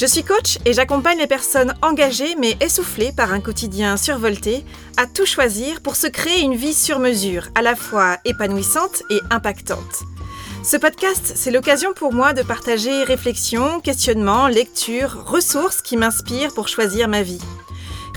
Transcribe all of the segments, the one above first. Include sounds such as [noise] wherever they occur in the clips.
Je suis coach et j'accompagne les personnes engagées mais essoufflées par un quotidien survolté à tout choisir pour se créer une vie sur mesure, à la fois épanouissante et impactante. Ce podcast, c'est l'occasion pour moi de partager réflexions, questionnements, lectures, ressources qui m'inspirent pour choisir ma vie.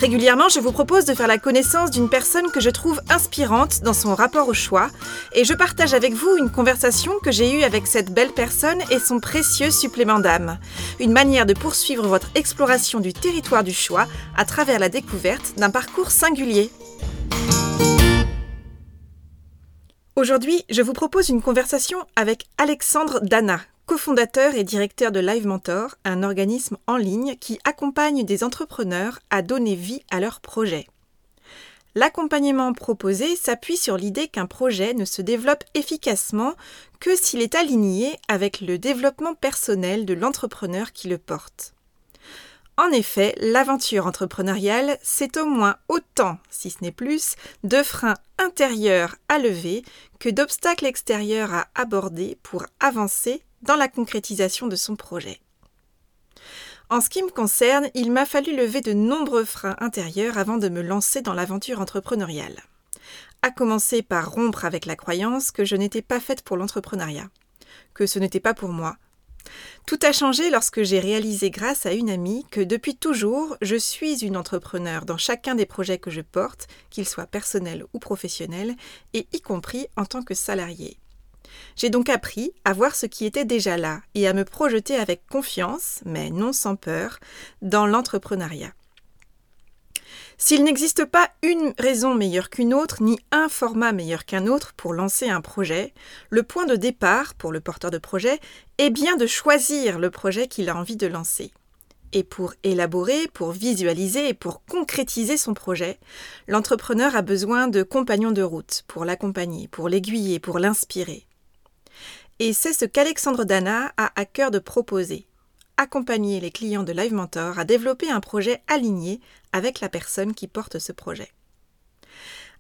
Régulièrement, je vous propose de faire la connaissance d'une personne que je trouve inspirante dans son rapport au choix et je partage avec vous une conversation que j'ai eue avec cette belle personne et son précieux supplément d'âme. Une manière de poursuivre votre exploration du territoire du choix à travers la découverte d'un parcours singulier. Aujourd'hui, je vous propose une conversation avec Alexandre Dana, cofondateur et directeur de Live Mentor, un organisme en ligne qui accompagne des entrepreneurs à donner vie à leurs projets. L'accompagnement proposé s'appuie sur l'idée qu'un projet ne se développe efficacement que s'il est aligné avec le développement personnel de l'entrepreneur qui le porte. En effet, l'aventure entrepreneuriale, c'est au moins autant, si ce n'est plus, de freins intérieurs à lever que d'obstacles extérieurs à aborder pour avancer dans la concrétisation de son projet. En ce qui me concerne, il m'a fallu lever de nombreux freins intérieurs avant de me lancer dans l'aventure entrepreneuriale. À commencer par rompre avec la croyance que je n'étais pas faite pour l'entrepreneuriat, que ce n'était pas pour moi, tout a changé lorsque j'ai réalisé grâce à une amie que depuis toujours, je suis une entrepreneur dans chacun des projets que je porte, qu'ils soient personnels ou professionnels, et y compris en tant que salarié. J'ai donc appris à voir ce qui était déjà là et à me projeter avec confiance, mais non sans peur, dans l'entrepreneuriat. S'il n'existe pas une raison meilleure qu'une autre, ni un format meilleur qu'un autre pour lancer un projet, le point de départ pour le porteur de projet est bien de choisir le projet qu'il a envie de lancer. Et pour élaborer, pour visualiser et pour concrétiser son projet, l'entrepreneur a besoin de compagnons de route pour l'accompagner, pour l'aiguiller, pour l'inspirer. Et c'est ce qu'Alexandre Dana a à cœur de proposer accompagner les clients de Live Mentor à développer un projet aligné avec la personne qui porte ce projet.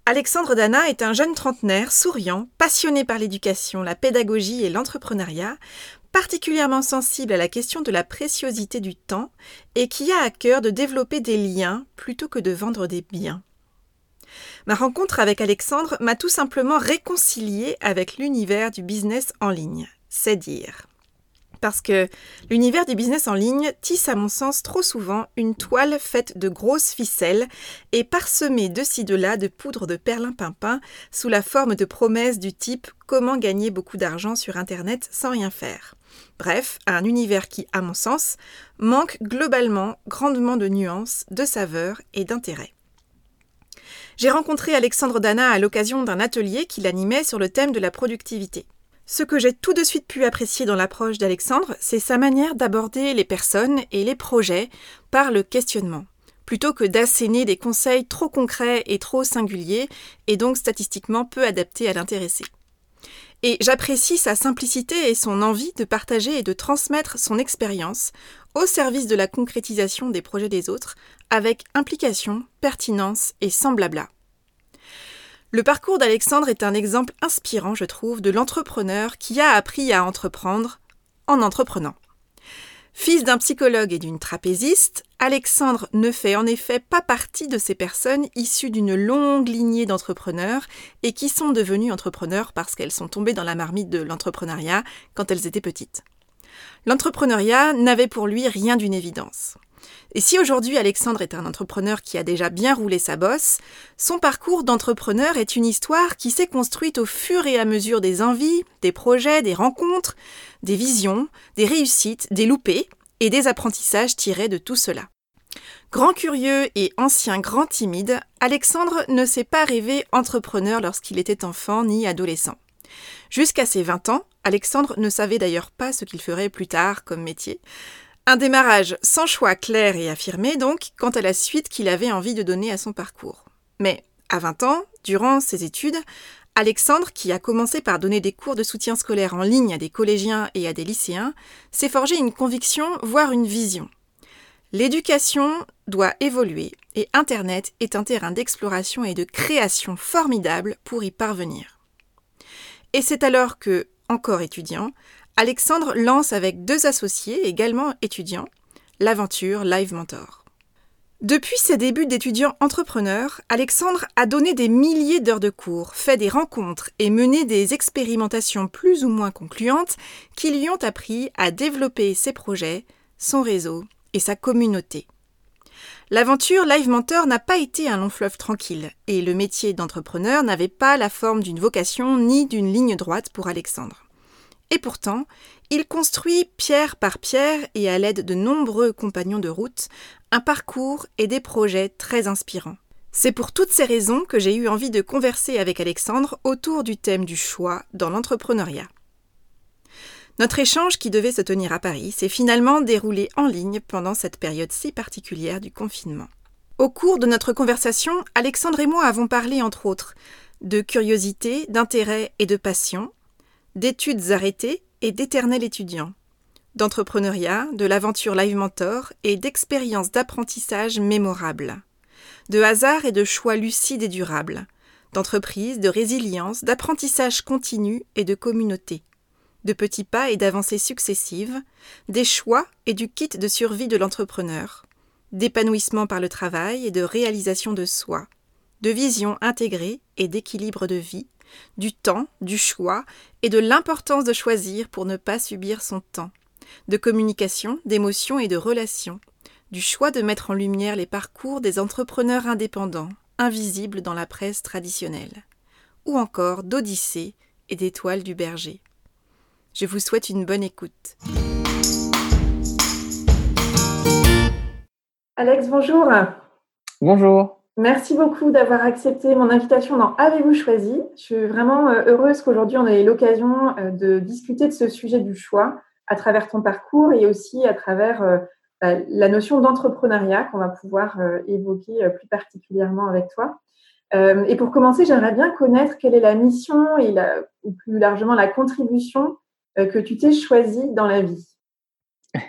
Alexandre Dana est un jeune trentenaire souriant, passionné par l'éducation, la pédagogie et l'entrepreneuriat, particulièrement sensible à la question de la préciosité du temps et qui a à cœur de développer des liens plutôt que de vendre des biens. Ma rencontre avec Alexandre m'a tout simplement réconcilié avec l'univers du business en ligne, c'est dire parce que l'univers du business en ligne tisse à mon sens trop souvent une toile faite de grosses ficelles et parsemée de ci de là de poudre de perlimpinpin sous la forme de promesses du type comment gagner beaucoup d'argent sur Internet sans rien faire? Bref, un univers qui, à mon sens, manque globalement grandement de nuances, de saveurs et d'intérêt. J'ai rencontré Alexandre Dana à l'occasion d'un atelier qu'il animait sur le thème de la productivité. Ce que j'ai tout de suite pu apprécier dans l'approche d'Alexandre, c'est sa manière d'aborder les personnes et les projets par le questionnement, plutôt que d'asséner des conseils trop concrets et trop singuliers, et donc statistiquement peu adaptés à l'intéressé. Et j'apprécie sa simplicité et son envie de partager et de transmettre son expérience au service de la concrétisation des projets des autres, avec implication, pertinence et sans blabla. Le parcours d'Alexandre est un exemple inspirant, je trouve, de l'entrepreneur qui a appris à entreprendre en entreprenant. Fils d'un psychologue et d'une trapéziste, Alexandre ne fait en effet pas partie de ces personnes issues d'une longue lignée d'entrepreneurs et qui sont devenues entrepreneurs parce qu'elles sont tombées dans la marmite de l'entrepreneuriat quand elles étaient petites. L'entrepreneuriat n'avait pour lui rien d'une évidence. Et si aujourd'hui Alexandre est un entrepreneur qui a déjà bien roulé sa bosse, son parcours d'entrepreneur est une histoire qui s'est construite au fur et à mesure des envies, des projets, des rencontres, des visions, des réussites, des loupés et des apprentissages tirés de tout cela. Grand curieux et ancien grand timide, Alexandre ne s'est pas rêvé entrepreneur lorsqu'il était enfant ni adolescent. Jusqu'à ses 20 ans, Alexandre ne savait d'ailleurs pas ce qu'il ferait plus tard comme métier. Un démarrage sans choix clair et affirmé donc quant à la suite qu'il avait envie de donner à son parcours. Mais à 20 ans, durant ses études, Alexandre, qui a commencé par donner des cours de soutien scolaire en ligne à des collégiens et à des lycéens, s'est forgé une conviction, voire une vision. L'éducation doit évoluer et Internet est un terrain d'exploration et de création formidable pour y parvenir. Et c'est alors que, encore étudiant, Alexandre lance avec deux associés également étudiants l'aventure Live Mentor. Depuis ses débuts d'étudiant entrepreneur, Alexandre a donné des milliers d'heures de cours, fait des rencontres et mené des expérimentations plus ou moins concluantes qui lui ont appris à développer ses projets, son réseau et sa communauté. L'aventure Live Mentor n'a pas été un long fleuve tranquille, et le métier d'entrepreneur n'avait pas la forme d'une vocation ni d'une ligne droite pour Alexandre. Et pourtant, il construit pierre par pierre et à l'aide de nombreux compagnons de route un parcours et des projets très inspirants. C'est pour toutes ces raisons que j'ai eu envie de converser avec Alexandre autour du thème du choix dans l'entrepreneuriat. Notre échange qui devait se tenir à Paris s'est finalement déroulé en ligne pendant cette période si particulière du confinement. Au cours de notre conversation, Alexandre et moi avons parlé entre autres de curiosité, d'intérêt et de passion, d'études arrêtées et d'éternel étudiant, d'entrepreneuriat, de l'aventure Live Mentor et d'expériences d'apprentissage mémorables, de hasard et de choix lucides et durables, d'entreprise, de résilience, d'apprentissage continu et de communauté, de petits pas et d'avancées successives, des choix et du kit de survie de l'entrepreneur, d'épanouissement par le travail et de réalisation de soi, de vision intégrée et d'équilibre de vie, du temps, du choix et de l'importance de choisir pour ne pas subir son temps, de communication, d'émotion et de relations, du choix de mettre en lumière les parcours des entrepreneurs indépendants, invisibles dans la presse traditionnelle, ou encore d'Odyssée et d'étoiles du berger. Je vous souhaite une bonne écoute. Alex, bonjour. Bonjour. Merci beaucoup d'avoir accepté mon invitation dans Avez-vous choisi Je suis vraiment euh, heureuse qu'aujourd'hui on ait l'occasion euh, de discuter de ce sujet du choix à travers ton parcours et aussi à travers euh, bah, la notion d'entrepreneuriat qu'on va pouvoir évoquer plus particulièrement avec toi. Et pour commencer, j'aimerais bien connaître quelle est la mission et ou plus largement la contribution que tu t'es choisie dans la vie? [laughs]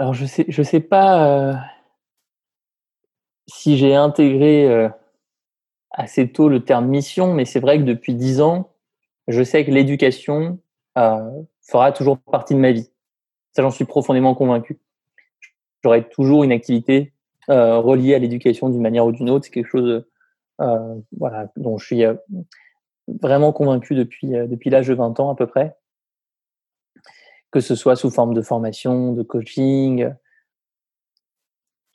Alors, je je sais pas euh, si j'ai intégré euh, assez tôt le terme mission, mais c'est vrai que depuis dix ans, je sais que l'éducation euh, fera toujours partie de ma vie. Ça, j'en suis profondément convaincu. J'aurai toujours une activité reliée à l'éducation d'une manière ou d'une autre. C'est quelque chose dont je suis vraiment convaincu depuis, depuis l'âge de 20 ans à peu près que ce soit sous forme de formation, de coaching,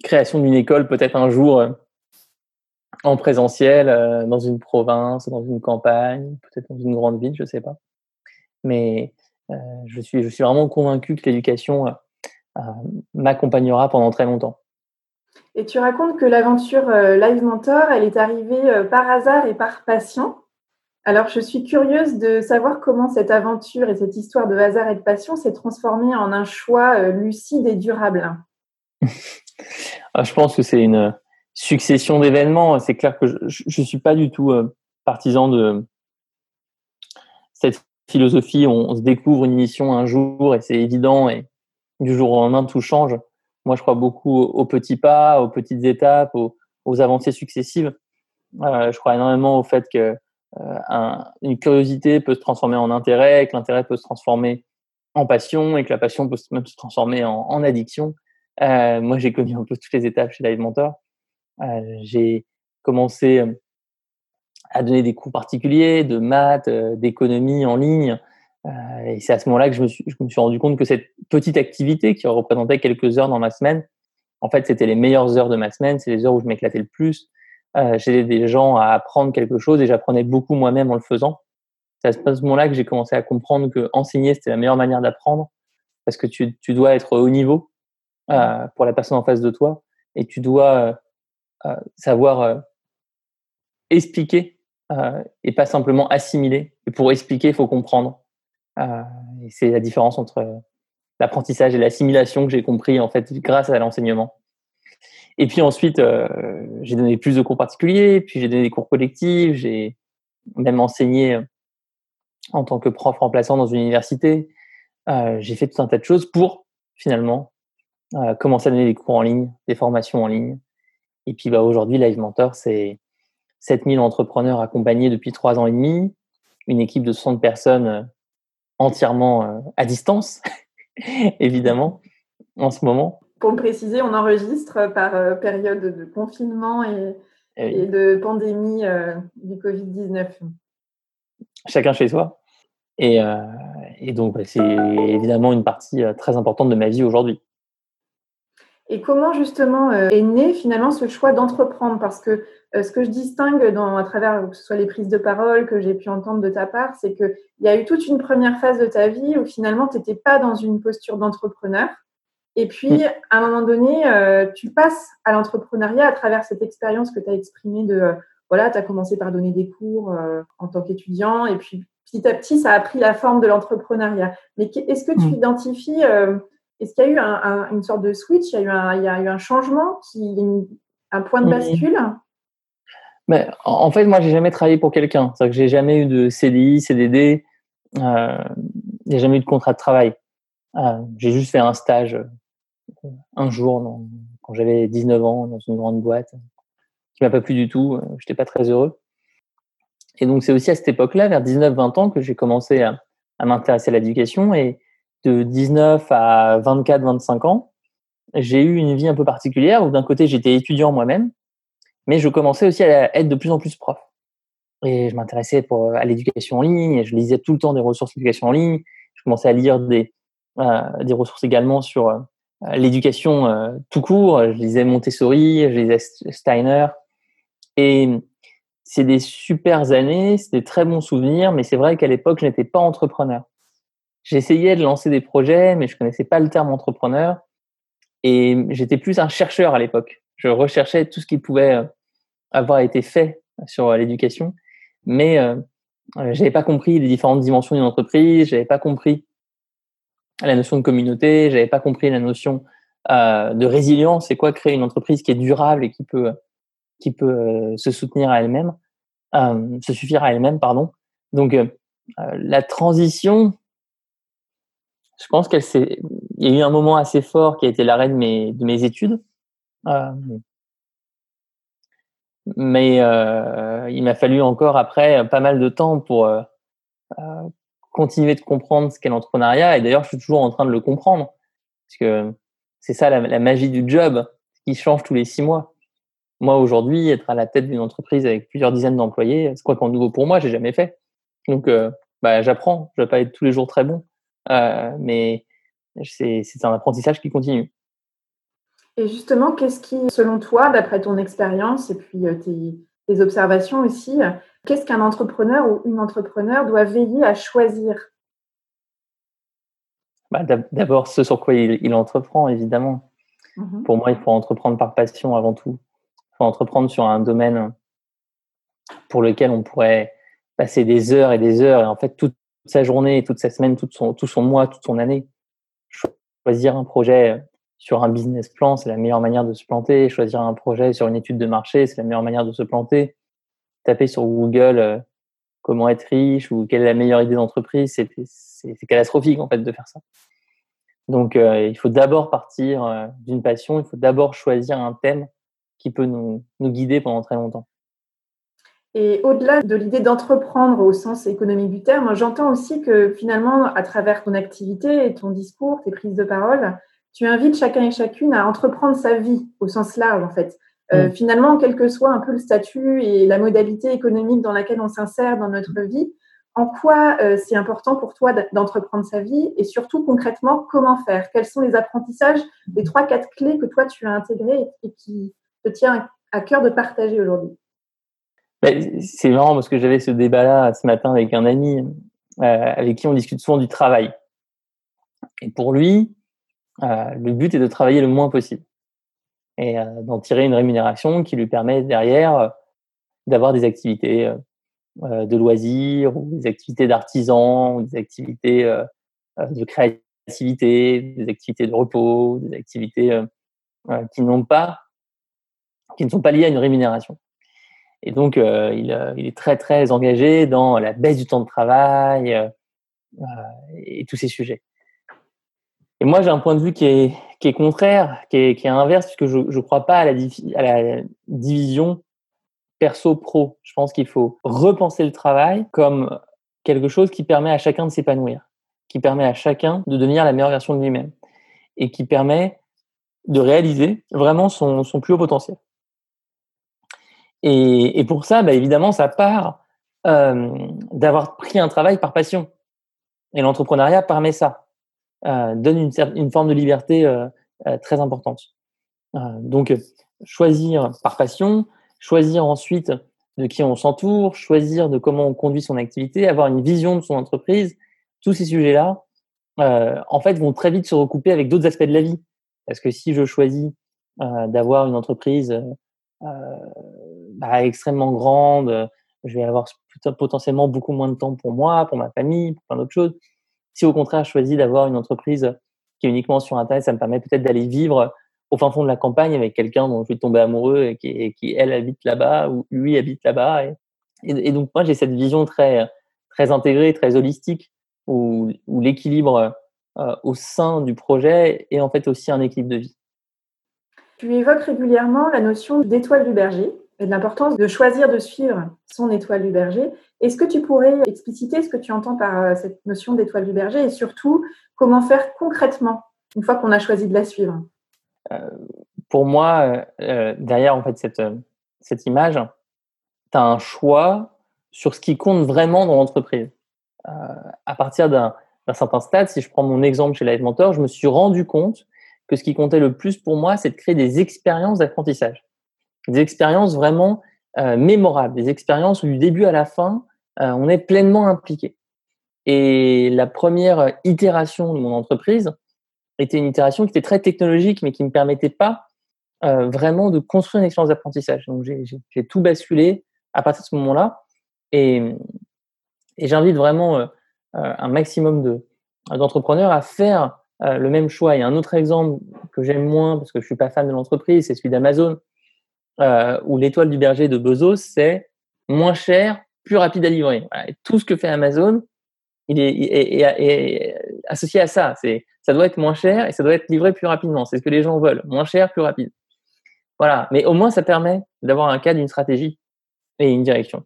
création d'une école peut-être un jour euh, en présentiel euh, dans une province, dans une campagne, peut-être dans une grande ville, je ne sais pas. Mais euh, je, suis, je suis vraiment convaincu que l'éducation m'accompagnera pendant très longtemps. Et tu racontes que l'aventure Live Mentor, elle est arrivée par hasard et par passion. Alors, je suis curieuse de savoir comment cette aventure et cette histoire de hasard et de passion s'est transformée en un choix euh, lucide et durable. Ah, je pense que c'est une succession d'événements. C'est clair que je ne suis pas du tout euh, partisan de cette philosophie. On, se découvre une mission un jour et c'est évident et du jour au lendemain tout change. Moi, je crois beaucoup aux petits pas, aux petites étapes, aux, avancées successives. Euh, je crois énormément au fait que euh, une curiosité peut se transformer en intérêt, que l'intérêt peut se transformer en passion et que la passion peut même se transformer en, addiction. Euh, moi, j'ai connu un peu toutes les étapes chez Live Mentor. Euh, j'ai commencé à donner des cours particuliers de maths, d'économie en ligne. et c'est à ce moment-là que je suis, je me suis rendu compte que cette petite activité qui représentait quelques heures dans ma semaine, en fait, c'était les meilleures heures de ma semaine. C'est les heures où je m'éclatais le plus, euh, j'aidais des gens à apprendre quelque chose et j'apprenais beaucoup moi-même en le faisant. C'est à ce moment-là que j'ai commencé à comprendre que enseigner, c'était la meilleure manière d'apprendre parce que tu, tu, dois être au niveau euh, pour la personne en face de toi et tu dois euh, savoir expliquer et pas simplement assimiler. Et pour expliquer, il faut comprendre. et c'est la différence entre l'apprentissage et l'assimilation que j'ai compris en fait grâce à l'enseignement. Et puis ensuite, j'ai donné plus de cours particuliers, puis j'ai donné des cours collectifs, j'ai même enseigné en tant que prof remplaçant dans une université. j'ai fait tout un tas de choses pour finalement commencer à donner des cours en ligne, des formations en ligne. Et puis bah, aujourd'hui, Live Mentor, c'est 7000 entrepreneurs accompagnés depuis trois ans et demi, une équipe de 60 personnes entièrement à distance, [laughs] évidemment, en ce moment. Pour le préciser, on enregistre par période de confinement et, eh de pandémie du Covid-19. Chacun chez soi. Et, et donc, c'est évidemment une partie très importante de ma vie aujourd'hui. Et comment justement euh, est né finalement ce choix d'entreprendre? Parce que euh, ce que je distingue dans, à travers que ce soit les prises de parole que j'ai pu entendre de ta part, c'est qu'il y a eu toute une première phase de ta vie où finalement tu n'étais pas dans une posture d'entrepreneur. Et puis, mm. à un moment donné, euh, tu passes à l'entrepreneuriat à travers cette expérience que tu as exprimée de, voilà, tu as commencé par donner des cours en tant qu'étudiant, et puis petit à petit, ça a pris la forme de l'entrepreneuriat. Mais est-ce que tu mm. identifies est-ce qu'il y a eu une sorte de switch? Il y, a eu un, il y a eu un changement, qui, un point de bascule? Mais, En fait, moi, j'ai jamais travaillé pour quelqu'un. C'est-à-dire que j'ai jamais eu de CDI, CDD, euh, j'ai jamais eu de contrat de travail. Euh, j'ai juste fait un stage euh, un jour quand j'avais 19 ans dans une grande boîte qui m'a pas plu du tout. Je n'étais pas très heureux. Et donc, c'est aussi à cette époque-là, vers 19-20 ans, que j'ai commencé à, m'intéresser à l'éducation et, de 19 à 24, 25 ans, j'ai eu une vie un peu particulière où d'un côté j'étais étudiant moi-même, mais je commençais aussi à être de plus en plus prof. Et je m'intéressais pour, à l'éducation en ligne, et je lisais tout le temps des ressources d'éducation en ligne. Je commençais à lire des, euh, des ressources également sur euh, l'éducation euh, tout court. Je lisais Montessori, je lisais Steiner. Et c'est des super années, c'est des très bons souvenirs, mais c'est vrai qu'à l'époque, je n'étais pas entrepreneur. J'essayais de lancer des projets, mais je connaissais pas le terme entrepreneur. Et j'étais plus un chercheur à l'époque. Je recherchais tout ce qui pouvait euh, avoir été fait sur euh, l'éducation, mais euh, j'avais pas compris les différentes dimensions d'une entreprise. J'avais pas compris la notion de communauté. J'avais pas compris la notion euh, de résilience. C'est quoi créer une entreprise qui est durable et qui peut qui peut se soutenir à elle-même, euh, se suffire à elle-même, pardon. Donc la transition je pense qu'elle s'est, il y a eu un moment assez fort qui a été l'arrêt de mes, de mes études. Euh, mais euh, il m'a fallu encore après pas mal de temps pour euh, euh continuer de comprendre ce qu'est l'entrepreneuriat. Et d'ailleurs, je suis toujours en train de le comprendre. Parce que c'est ça la, magie du job qui change tous les six mois. Moi, aujourd'hui, être à la tête d'une entreprise avec plusieurs dizaines d'employés, c'est quoi qu'en nouveau pour moi, j'ai jamais fait. Donc, euh, bah, j'apprends. Je vais pas être tous les jours très bon. Euh, mais c'est un apprentissage qui continue. Et justement, qu'est-ce qui, selon toi, d'après ton expérience et puis euh, tes observations aussi, qu'est-ce qu'un entrepreneur ou une entrepreneur doit veiller à choisir? Bah, D'abord, ce sur quoi il, il entreprend, évidemment. Mmh Pour moi, il faut entreprendre par passion avant tout. Il faut entreprendre sur un domaine pour lequel on pourrait passer des heures et des heures. Et en fait, toute sa journée, toute sa semaine, tout son, tout son mois, toute son année. Choisir un projet sur un business plan, c'est la meilleure manière de se planter. Choisir un projet sur une étude de marché, c'est la meilleure manière de se planter. Taper sur Google euh, comment être riche ou quelle est la meilleure idée d'entreprise, c'est catastrophique en fait de faire ça. Donc euh, il faut d'abord partir euh, d'une passion, il faut d'abord choisir un thème qui peut nous, nous guider pendant très longtemps. Et au-delà de l'idée d'entreprendre au sens économique du terme, j'entends aussi que finalement, à travers ton activité ton discours, tes prises de parole, tu invites chacun et chacune à entreprendre sa vie au sens large, en fait. Euh, mm. finalement, quel que soit un peu le statut et la modalité économique dans laquelle on s'insère dans notre vie, en quoi euh, c'est important pour toi d'entreprendre sa vie et surtout concrètement, comment faire? Quels sont les apprentissages, les trois, quatre clés que toi tu as intégrées et qui te tient à cœur de partager aujourd'hui? Bah, c'est marrant parce que j'avais ce débat-là ce matin avec un ami euh, avec qui on discute souvent du travail. Et pour lui, euh, le but est de travailler le moins possible et euh, d'en tirer une rémunération qui lui permet derrière d'avoir des activités de loisirs ou des activités d'artisans ou des activités de créativité, des activités de repos, des activités qui n'ont pas qui ne sont pas liées à une rémunération. Et donc, il, est très, très engagé dans la baisse du temps de travail et tous ces sujets. Et moi, j'ai un point de vue qui est, est contraire, qui est, qui est inverse, puisque je ne crois pas à la, division perso-pro. Je pense qu'il faut repenser le travail comme quelque chose qui permet à chacun de s'épanouir, qui permet à chacun de devenir la meilleure version de lui-même et qui permet de réaliser vraiment son, plus haut potentiel. Et, et pour ça, bah, évidemment, ça part euh, d'avoir pris un travail par passion. Et l'entrepreneuriat permet ça, donne une, une, forme de liberté euh, euh très importante. Euh, donc, choisir par passion, choisir ensuite de qui on s'entoure, choisir de comment on conduit son activité, avoir une vision de son entreprise, tous ces sujets-là, euh, en fait, vont très vite se recouper avec d'autres aspects de la vie. Parce que si je choisis euh, d'avoir une entreprise euh, bah, extrêmement grande, je vais avoir potentiellement beaucoup moins de temps pour moi, pour ma famille, pour plein d'autres choses. Si au contraire, je choisis d'avoir une entreprise qui est uniquement sur Internet, ça me permet peut-être d'aller vivre au fin fond de la campagne avec quelqu'un dont je vais tomber amoureux et qui, elle habite là-bas ou lui habite là-bas. Et, donc moi j'ai cette vision très très intégrée, très holistique où, où l'équilibre euh, au sein du projet est en fait aussi un équilibre de vie. Tu évoques régulièrement la notion d'étoile du berger et de l'importance de choisir de suivre son étoile du berger. Est-ce que tu pourrais expliciter ce que tu entends par euh, cette notion d'étoile du berger et surtout comment faire concrètement une fois qu'on a choisi de la suivre? Euh, pour moi, euh, euh, derrière en fait cette, cette image, tu as un choix sur ce qui compte vraiment dans l'entreprise. à partir d'un certain stade, si je prends mon exemple chez Live Mentor, je me suis rendu compte que ce qui comptait le plus pour moi, c'est de créer des expériences d'apprentissage. Des expériences vraiment mémorables, des expériences où du début à la fin, on est pleinement impliqué. Et la première itération de mon entreprise, était une itération qui était très technologique, mais qui ne me permettait pas euh, vraiment de construire une expérience d'apprentissage. Donc, j'ai tout basculé à partir de ce moment-là. Et, j'invite vraiment euh, euh un maximum d'entrepreneurs à faire euh, le même choix. Il y a un autre exemple que j'aime moins, parce que je suis pas fan de l'entreprise, c'est celui d'Amazon, euh, où l'étoile du berger de Bezos, c'est moins cher, plus rapide à livrer. Tout ce que fait Amazon, il est, est, est associé à ça. C'est ça doit être moins cher et ça doit être livré plus rapidement. C'est ce que les gens veulent. Moins cher, plus rapide. Voilà. Mais au moins, ça permet d'avoir un cadre, une stratégie et une direction.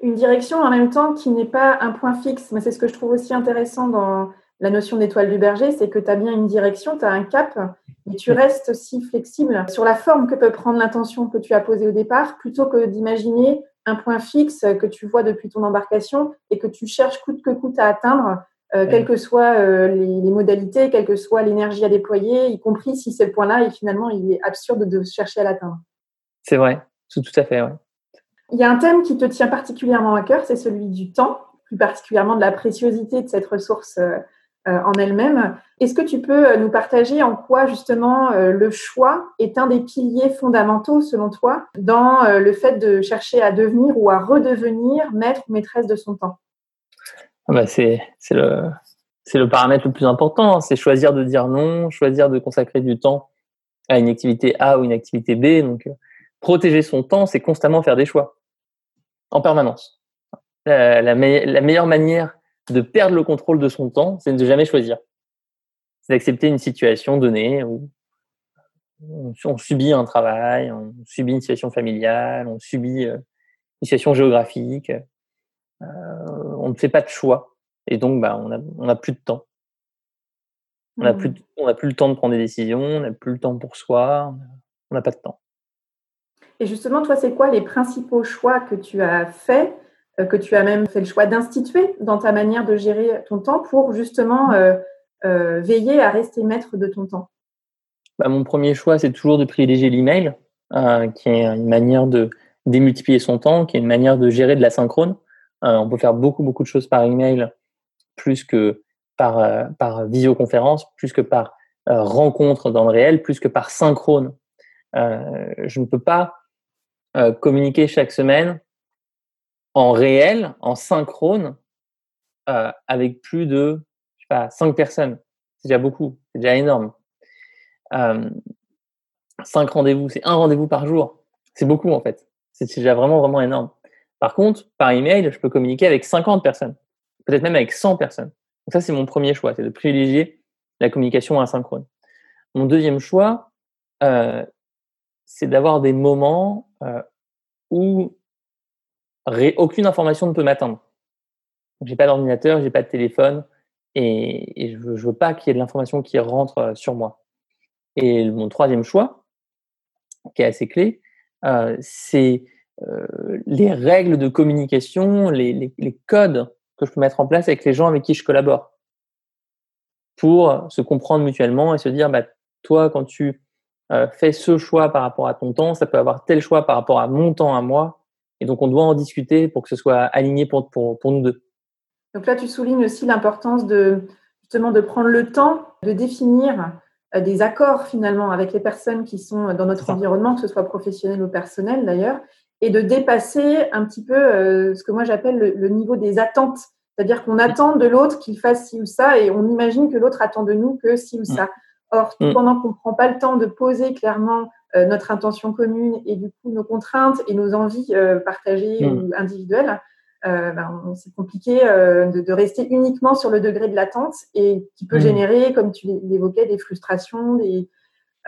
Une direction en même temps qui n'est pas un point fixe. Mais c'est ce que je trouve aussi intéressant dans la notion d'étoile du berger, c'est que tu as bien une direction, tu as un cap, mais tu restes aussi flexible sur la forme que peut prendre l'intention que tu as posée au départ, plutôt que d'imaginer un point fixe que tu vois depuis ton embarcation et que tu cherches coûte que coûte à atteindre euh, quelles que soient euh, les, modalités, quelle que soit l'énergie à déployer, y compris si c'est le point-là et finalement il est absurde de chercher à l'atteindre. C'est vrai, tout, tout à fait. Ouais. Il y a un thème qui te tient particulièrement à cœur, c'est celui du temps, plus particulièrement de la préciosité de cette ressource euh, en elle-même. Est-ce que tu peux nous partager en quoi justement le choix est un des piliers fondamentaux selon toi dans le fait de chercher à devenir ou à redevenir maître ou maîtresse de son temps? Ah bah c'est le, le paramètre le plus important. Hein. C'est choisir de dire non, choisir de consacrer du temps à une activité A ou une activité B. Donc, euh, protéger son temps, c'est constamment faire des choix en permanence. La, meilleure manière de perdre le contrôle de son temps, c'est de ne jamais choisir. C'est d'accepter une situation donnée où on, subit un travail, on subit une situation familiale, on subit euh, une situation géographique. Euh, on ne fait pas de choix. Et donc, bah, on n'a on a plus de temps. On n'a plus, mmh. on plus le temps de prendre des décisions, on n'a plus le temps pour soi, on n'a pas de temps. Et justement, toi, c'est quoi les principaux choix que tu as faits, que tu as même fait le choix d'instituer dans ta manière de gérer ton temps pour justement mmh. euh, veiller à rester maître de ton temps bah, Mon premier choix, c'est toujours de privilégier l'email, qui est une manière de démultiplier son temps, qui est une manière de gérer de la synchrone. Euh, on peut faire beaucoup, beaucoup de choses par email, plus que par, euh, par visioconférence, plus que par euh, rencontre dans le réel, plus que par synchrone. je ne peux pas communiquer chaque semaine en réel, en synchrone, avec plus de je sais pas, cinq personnes. C'est déjà beaucoup, c'est déjà énorme. cinq rendez-vous, c'est un rendez-vous par jour. C'est beaucoup en fait. C'est déjà vraiment, vraiment énorme. Par contre, par email, je peux communiquer avec 50 personnes, peut-être même avec 100 personnes. Donc ça, c'est mon premier choix, c'est de privilégier la communication asynchrone. Mon deuxième choix, euh, c'est d'avoir des moments euh, où aucune information ne peut m'atteindre. J'ai pas d'ordinateur, j'ai pas de téléphone, et, je, veux, veux pas qu'il y ait de l'information qui rentre euh, sur moi. Et mon troisième choix, qui est assez clé, euh, c'est euh, les règles de communication, les, codes que je peux mettre en place avec les gens avec qui je collabore pour se comprendre mutuellement et se dire, bah, toi, quand tu fais ce choix par rapport à ton temps, ça peut avoir tel choix par rapport à mon temps à moi. Et donc, on doit en discuter pour que ce soit aligné pour, pour, pour nous deux. Donc là, tu soulignes aussi l'importance de justement de prendre le temps de définir euh, des accords finalement avec les personnes qui sont dans notre environnement, que ce soit professionnel ou personnel d'ailleurs, et de dépasser un petit peu euh, ce que moi j'appelle le, niveau des attentes. C'est-à-dire qu'on attend de l'autre qu'il fasse ci ou ça et on imagine que l'autre attend de nous que ci ou ça. Or, mm. pendant qu'on ne prend pas le temps de poser clairement euh, notre intention commune et du coup nos contraintes et nos envies partagées mm. ou individuelles, euh, ben, c'est compliqué euh, de, de, rester uniquement sur le degré de l'attente et qui peut mmh. générer, comme tu l'évoquais, des frustrations, des,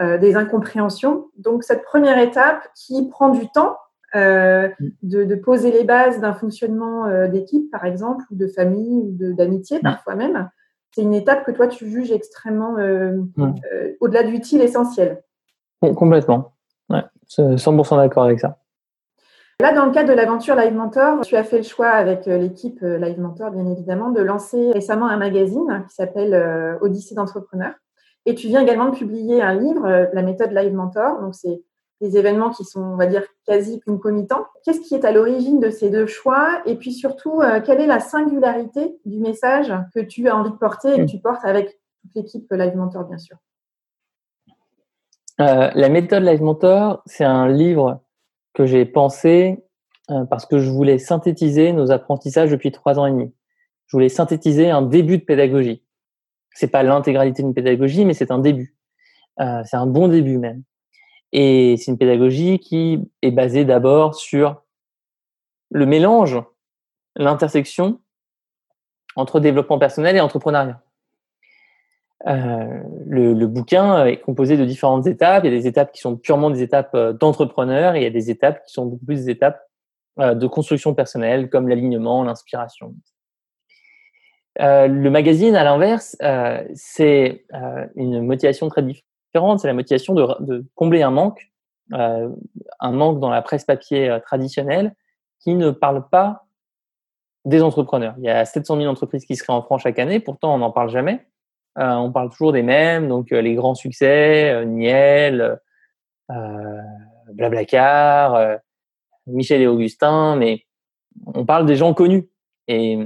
euh, des, incompréhensions. Donc cette première étape qui prend du temps euh, mmh. de, de, poser les bases d'un fonctionnement euh, d'équipe, par exemple, ou de famille, ou d'amitié parfois même, c'est une étape que toi tu juges extrêmement au-delà d'utile, essentiel. Complètement. Ouais, 100% d'accord avec ça. Là, dans le cadre de l'aventure Live Mentor, tu as fait le choix avec euh, l'équipe euh, Live Mentor, bien évidemment, de lancer récemment un magazine qui s'appelle euh, Odyssée d'entrepreneurs. Et tu viens également de publier un livre, La méthode Live Mentor. Donc, c'est des événements qui sont, on va dire, quasi concomitants. Qu'est-ce qui est à l'origine de ces deux choix? Et puis surtout, quelle est la singularité du message que tu as envie de porter et que tu portes avec toute l'équipe Live Mentor, bien sûr? La méthode Live Mentor, c'est un livre que j'ai pensé euh, parce que je voulais synthétiser nos apprentissages depuis trois ans et demi. Je voulais synthétiser un début de pédagogie. C'est pas l'intégralité d'une pédagogie, mais c'est un début. Euh, c'est un bon début même. Et c'est une pédagogie qui est basée d'abord sur le mélange, l'intersection entre développement personnel et entrepreneuriat. Euh, le, le, bouquin est composé de différentes étapes. Il y a des étapes qui sont purement des étapes euh, d'entrepreneur et il y a des étapes qui sont beaucoup plus des étapes euh, de construction personnelle, comme l'alignement, l'inspiration. Le magazine, à l'inverse, c'est une motivation très différente. C'est la motivation de, de, combler un manque, un manque dans la presse papier traditionnelle qui ne parle pas des entrepreneurs. Il y a 700 000 entreprises qui se créent en France chaque année, pourtant on n'en parle jamais. Euh, on parle toujours des mêmes, donc euh, les grands succès, euh, Niel, Blablacar, Michel et Augustin, mais on parle des gens connus. Et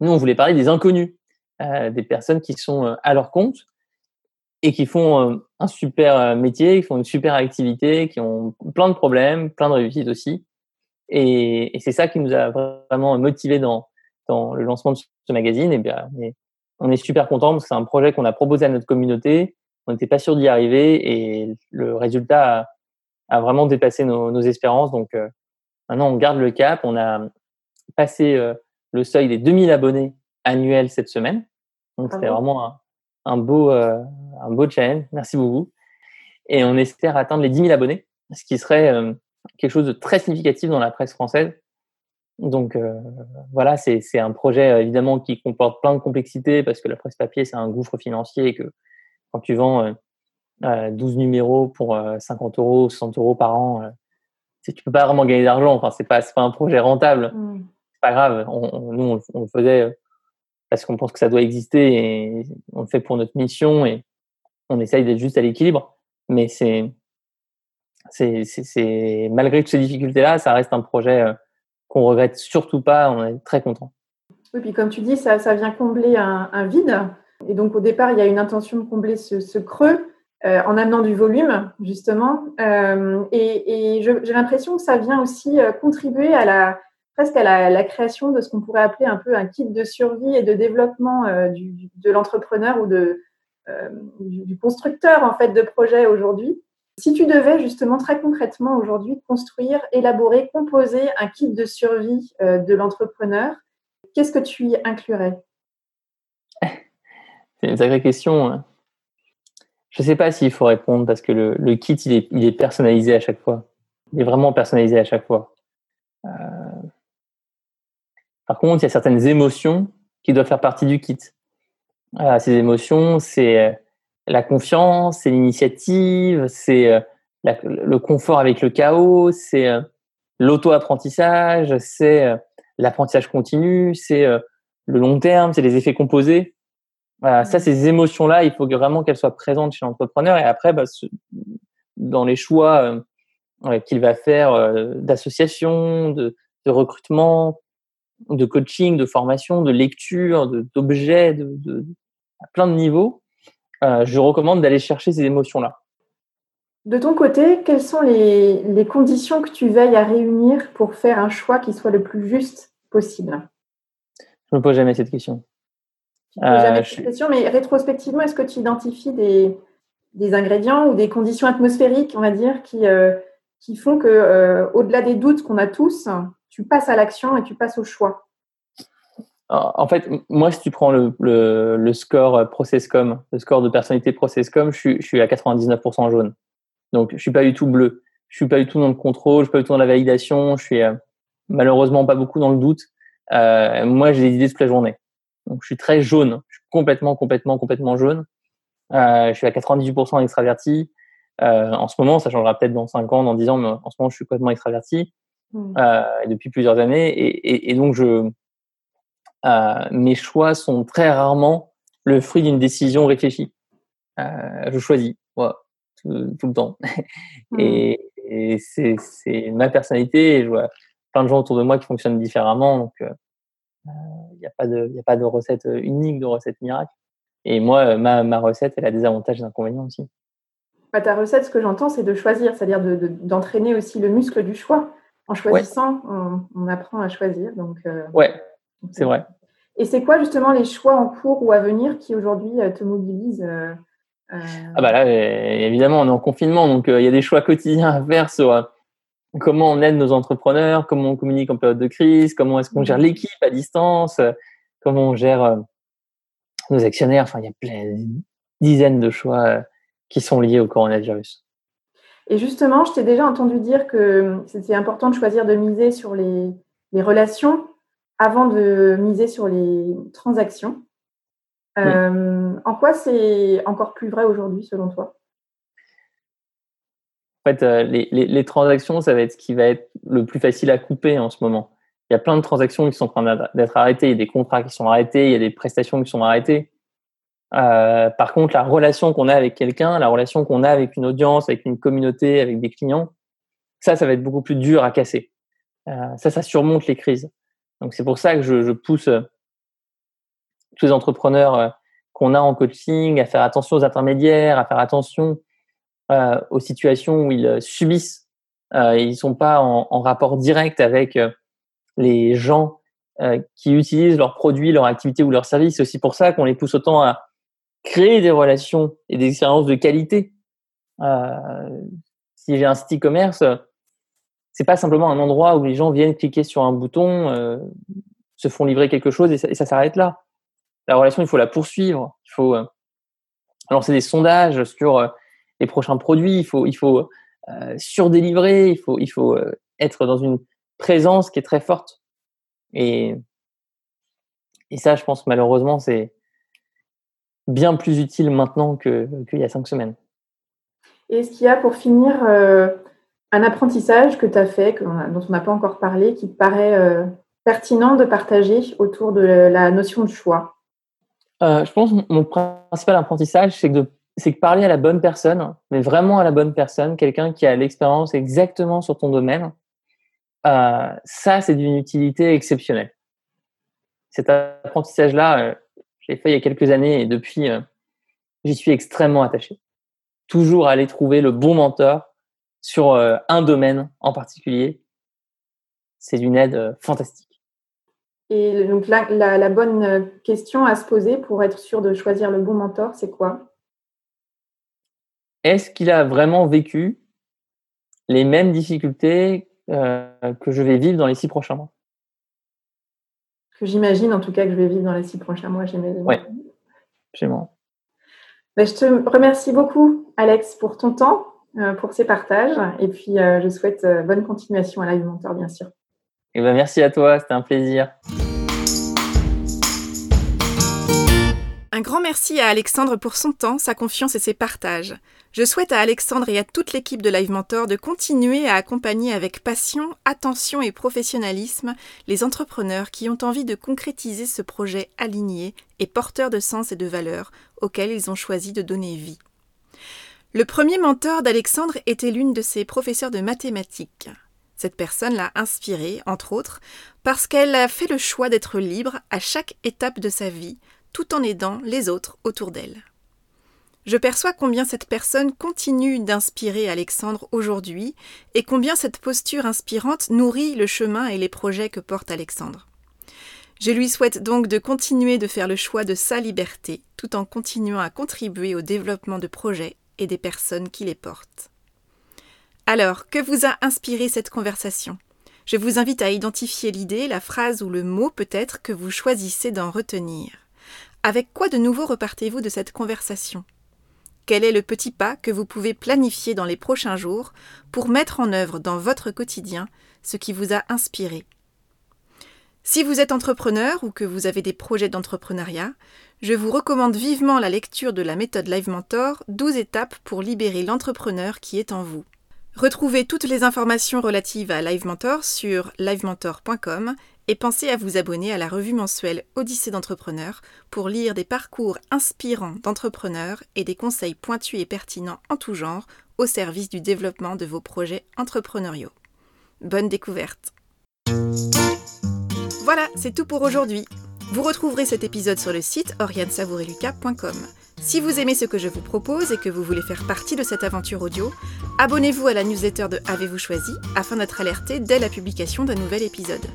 nous, on voulait parler des inconnus, des personnes qui sont à leur compte et qui font un super métier, qui font une super activité, qui ont plein de problèmes, plein de réussites aussi. Et, c'est ça qui nous a vraiment motivé dans, dans le lancement de ce magazine. Et bien, super content parce que c'est un projet qu'on a proposé à notre communauté. On n'était pas sûr d'y arriver et le résultat a, vraiment dépassé nos, espérances. Donc euh, maintenant, on garde le cap. On a passé euh, le seuil des 2000 abonnés annuels cette semaine. Donc c'était vraiment un, beau, euh, un beau challenge. Merci beaucoup. Et on espère atteindre les 10 000 abonnés, ce qui serait quelque chose de très significatif dans la presse française donc euh, voilà, c'est un projet euh, évidemment qui comporte plein de complexités parce que la presse papier, c'est un gouffre financier et que quand tu vends euh, 12 numéros pour 50 euros, 60 euros par an, tu peux pas vraiment gagner d'argent. Enfin, c'est pas, pas un projet rentable. Mmh. C'est pas grave. On, nous, on, le faisait parce qu'on pense que ça doit exister et on le fait pour notre mission et on essaye d'être juste à l'équilibre. Mais c'est, c'est, malgré toutes ces difficultés-là, ça reste un projet qu'on regrette surtout pas. On est très content. Oui, puis comme tu dis, ça, vient combler un, vide. Et donc au départ, il y a une intention de combler ce, creux euh, en amenant du volume, justement. Euh, et, j'ai l'impression que ça vient aussi euh, contribuer à la presque à la, création de ce qu'on pourrait appeler un peu un kit de survie et de développement de l'entrepreneur ou de, du, du, constructeur en fait de projet aujourd'hui. Si tu devais justement très concrètement aujourd'hui construire, élaborer, composer un kit de survie euh, de l'entrepreneur, qu'est-ce que tu y inclurais? [laughs] C'est une sacrée question. Hein. Je ne sais pas s'il faut répondre parce que le, kit, il est, personnalisé à chaque fois. Il est vraiment personnalisé à chaque fois. Euh, par contre, il y a certaines émotions qui doivent faire partie du kit. ces émotions, c'est la confiance, c'est l'initiative, c'est euh, le confort avec le chaos, c'est euh, l'auto-apprentissage, c'est euh, l'apprentissage continu, c'est le long terme, c'est les effets composés. Voilà, ça, ces émotions-là, il faut vraiment qu'elles soient présentes chez l'entrepreneur. Et après, bah, dans les choix qu'il va faire d'association, de, de, recrutement, de coaching, de formation, de lecture, d'objets, de, de, à plein de niveaux, euh, je recommande d'aller chercher ces émotions-là. De ton côté, quelles sont les, conditions que tu veilles à réunir pour faire un choix qui soit le plus juste possible? Je ne me pose jamais cette question. Tu ne poses jamais euh, cette question, mais rétrospectivement, est-ce que tu identifies des, ingrédients ou des conditions atmosphériques, on va dire, qui, euh, qui font que, au-delà des doutes qu'on a tous, tu passes à l'action et tu passes au choix? En fait, moi, si tu prends le, le, score ProcessCom, le score de personnalité ProcessCom, je suis, je suis à 99% jaune. Donc, je suis pas du tout bleu. Je suis pas du tout dans le contrôle, je suis pas du tout dans la validation. Je suis euh, malheureusement pas beaucoup dans le doute. Euh, moi, j'ai des idées toute la journée. Donc, je suis très jaune. Je suis complètement, complètement, complètement jaune. Euh, je suis à 98% extraverti. Euh, en ce moment, ça changera peut-être dans 5 ans, dans 10 ans, mais en ce moment, je suis complètement extraverti mmh. euh, depuis plusieurs années. Et, et, et donc, je, euh, mes choix sont très rarement le fruit d'une décision réfléchie. Euh, je choisis, tout, le temps. Mmh. et, c'est ma personnalité. Et je vois plein de gens autour de moi qui fonctionnent différemment. Donc, il euh, n'y a, pas de, a pas de recette unique, de recette miracle. Et moi, ma, ma recette, elle a des avantages et des inconvénients aussi. Bah, ta recette, ce que j'entends, c'est de choisir, c'est-à-dire d'entraîner aussi le muscle du choix. En choisissant, on, apprend à choisir. Donc, ouais, c'est vrai. Et c'est quoi justement les choix en cours ou à venir qui aujourd'hui euh, te mobilisent euh, euh? Ah bah là, évidemment, on est en confinement, donc il y a des choix quotidiens à faire sur comment on aide nos entrepreneurs, comment on communique en période de crise, comment est-ce qu'on gère mmh. l'équipe à distance, comment on gère nos actionnaires. Enfin, il y a plein, dizaines de choix qui sont liés au coronavirus. Et justement, je t'ai déjà entendu dire que c'était important de choisir de miser sur les, les relations avant de miser sur les transactions. Euh, en quoi c'est encore plus vrai aujourd'hui selon toi? En fait, euh, les, transactions, ça va être ce qui va être le plus facile à couper en ce moment. Il y a plein de transactions qui sont en train d'être arrêtées, il y a des contrats qui sont arrêtés, il y a des prestations qui sont arrêtées. Euh, par contre, la relation qu'on a avec quelqu'un, la relation qu'on a avec une audience, avec une communauté, avec des clients, ça, ça va être beaucoup plus dur à casser. ça, ça surmonte les crises. Donc c'est pour ça que je, pousse euh, tous les entrepreneurs euh, qu'on a en coaching à faire attention aux intermédiaires, à faire attention euh, aux situations où ils subissent, ils ne sont pas en, rapport direct avec les gens qui utilisent leurs produits, leurs activités ou leurs services. C'est aussi pour ça qu'on les pousse autant à créer des relations et des expériences de qualité. si j'ai un site e-commerce, c'est pas simplement un endroit où les gens viennent cliquer sur un bouton, euh, se font livrer quelque chose et ça, s'arrête là. La relation, il faut la poursuivre. Il faut euh, lancer des sondages sur euh, les prochains produits. Il faut, il faut surdélivrer. Il faut, il faut être dans une présence qui est très forte. Et, et ça, je pense malheureusement, c'est bien plus utile maintenant qu'il y a cinq semaines. Et est-ce qu'il y a pour finir un apprentissage que tu as fait, dont on n'a pas encore parlé, qui te paraît euh, pertinent de partager autour de la notion de choix? Euh, Je pense que mon principal apprentissage, c'est c'est que parler à la bonne personne, mais vraiment à la bonne personne, quelqu'un qui a l'expérience exactement sur ton domaine, euh, ça, c'est d'une utilité exceptionnelle. Cet apprentissage-là, je l'ai fait il y a quelques années et depuis, j'y suis extrêmement attaché. Toujours aller trouver le bon mentor sur euh, un domaine en particulier, c'est une aide euh, fantastique. Et donc la, la, bonne euh, question à se poser pour être sûr de choisir le bon mentor, c'est quoi? Est-ce qu'il a vraiment vécu les mêmes difficultés euh, que je vais vivre dans les six prochains mois? Que j'imagine en tout cas que je vais vivre dans les six prochains mois, j'imagine. Oui, absolument. Ben, je te remercie beaucoup, Alex, pour ton temps, pour ces partages. Et puis, euh, je souhaite bonne continuation à Live Mentor, bien sûr. Et eh ben, merci à toi, c'était un plaisir. Un grand merci à Alexandre pour son temps, sa confiance et ses partages. Je souhaite à Alexandre et à toute l'équipe de Live Mentor de continuer à accompagner avec passion, attention et professionnalisme les entrepreneurs qui ont envie de concrétiser ce projet aligné et porteur de sens et de valeurs auquel ils ont choisi de donner vie. Le premier mentor d'Alexandre était l'une de ses professeurs de mathématiques. Cette personne l'a inspiré, entre autres, parce qu'elle a fait le choix d'être libre à chaque étape de sa vie, tout en aidant les autres autour d'elle. Je perçois combien cette personne continue d'inspirer Alexandre aujourd'hui et combien cette posture inspirante nourrit le chemin et les projets que porte Alexandre. Je lui souhaite donc de continuer de faire le choix de sa liberté tout en continuant à contribuer au développement de projets et des personnes qui les portent. Alors, que vous a inspiré cette conversation? Je vous invite à identifier l'idée, la phrase ou le mot peut-être que vous choisissez d'en retenir. Avec quoi de nouveau repartez-vous de cette conversation? Quel est le petit pas que vous pouvez planifier dans les prochains jours pour mettre en œuvre dans votre quotidien ce qui vous a inspiré? Si vous êtes entrepreneur ou que vous avez des projets d'entrepreneuriat, je vous recommande vivement la lecture de la méthode Live Mentor 12 étapes pour libérer l'entrepreneur qui est en vous. Retrouvez toutes les informations relatives à Live Mentor sur livementor.com et pensez à vous abonner à la revue mensuelle Odyssée d'entrepreneurs pour lire des parcours inspirants d'entrepreneurs et des conseils pointus et pertinents en tout genre au service du développement de vos projets entrepreneuriaux. Bonne découverte Voilà, c'est tout pour aujourd'hui. Vous retrouverez cet épisode sur le site oriansavoureluca.com. Si vous aimez ce que je vous propose et que vous voulez faire partie de cette aventure audio, abonnez-vous à la newsletter de Avez-vous choisi afin d'être alerté dès la publication d'un nouvel épisode.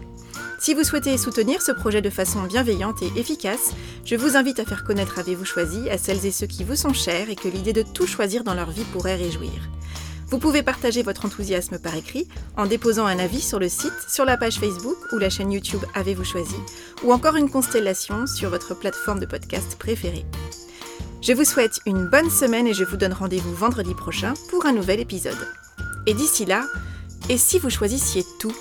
Si vous souhaitez soutenir ce projet de façon bienveillante et efficace, je vous invite à faire connaître Avez-vous choisi à celles et ceux qui vous sont chers et que l'idée de tout choisir dans leur vie pourrait réjouir. Vous pouvez partager votre enthousiasme par écrit en déposant un avis sur le site, sur la page Facebook ou la chaîne YouTube Avez-vous choisi, ou encore une constellation sur votre plateforme de podcast préférée. Je vous souhaite une bonne semaine et je vous donne rendez-vous vendredi prochain pour un nouvel épisode. Et d'ici là, et si vous choisissiez tout?